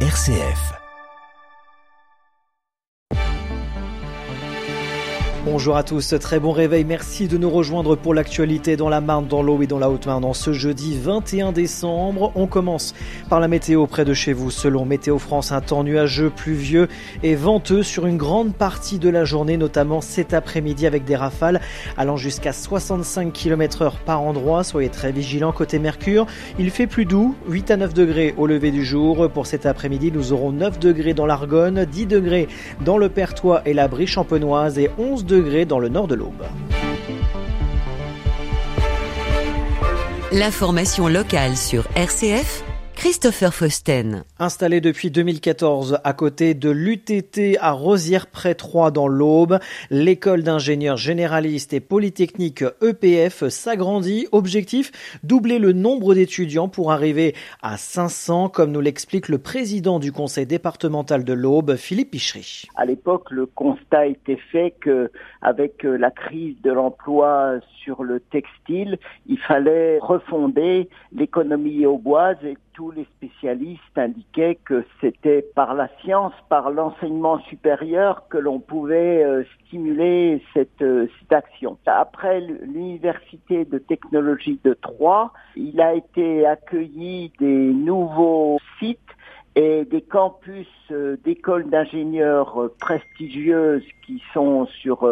RCF. Bonjour à tous, très bon réveil, merci de nous rejoindre pour l'actualité dans la Marne, dans l'eau et dans la Haute-Marne en ce jeudi 21 décembre. On commence par la météo près de chez vous. Selon Météo France, un temps nuageux, pluvieux et venteux sur une grande partie de la journée, notamment cet après-midi avec des rafales allant jusqu'à 65 km heure par endroit. Soyez très vigilants côté Mercure. Il fait plus doux, 8 à 9 degrés au lever du jour. Pour cet après-midi, nous aurons 9 degrés dans l'Argonne, 10 degrés dans le Pertois et la Brie champenoise et 11 degrés dans le nord de l'Aube. L'information locale sur RCF Christopher Fausten. Installé depuis 2014 à côté de l'UTT à Rosière-près-Troyes dans l'Aube, l'école d'ingénieurs généralistes et polytechnique EPF s'agrandit. Objectif, doubler le nombre d'étudiants pour arriver à 500, comme nous l'explique le président du conseil départemental de l'Aube, Philippe Pichery. À l'époque, le constat était fait que, avec euh, la crise de l'emploi sur le textile, il fallait refonder l'économie auboise et tous les spécialistes indiquaient que c'était par la science, par l'enseignement supérieur que l'on pouvait euh, stimuler cette, euh, cette action. Après l'université de technologie de Troyes, il a été accueilli des nouveaux sites et des campus euh, d'écoles d'ingénieurs prestigieuses qui sont sur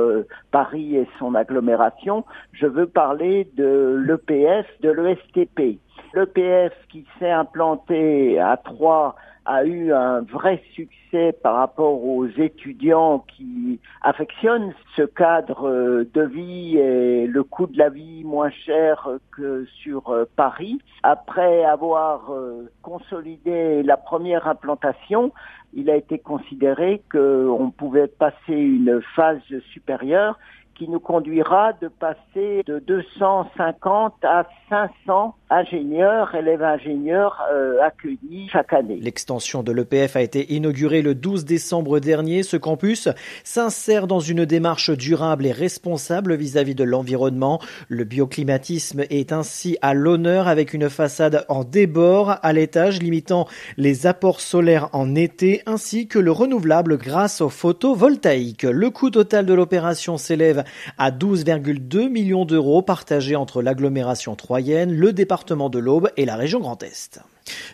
Paris et son agglomération, je veux parler de l'EPF, de l'ESTP. L'EPF qui s'est implanté à Troyes a eu un vrai succès par rapport aux étudiants qui affectionnent ce cadre de vie et le coût de la vie moins cher que sur euh, Paris. Après avoir euh, consolidé la première implantation, il a été considéré qu'on pouvait passer une phase supérieure qui nous conduira de passer de 250 à 500 ingénieurs, élèves ingénieurs euh, accueillis chaque année. L'extension de l'EPF a été inaugurée le 12 décembre dernier. Ce campus s'insère dans une démarche durable et responsable vis-à-vis -vis de l'environnement. Le bioclimatisme est ainsi à l'honneur avec une façade en débord à l'étage limitant les apports solaires en été ainsi que le renouvelable grâce au photovoltaïque. Le coût total de l'opération s'élève à 12,2 millions d'euros partagés entre l'agglomération troyenne, le département de l'Aube et la région Grand Est.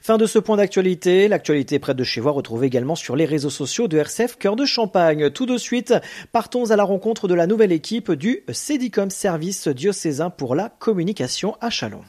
Fin de ce point d'actualité. L'actualité près de chez vous retrouvée également sur les réseaux sociaux de RCF Cœur de Champagne. Tout de suite, partons à la rencontre de la nouvelle équipe du Cédicom Service diocésain pour la communication à Chalon.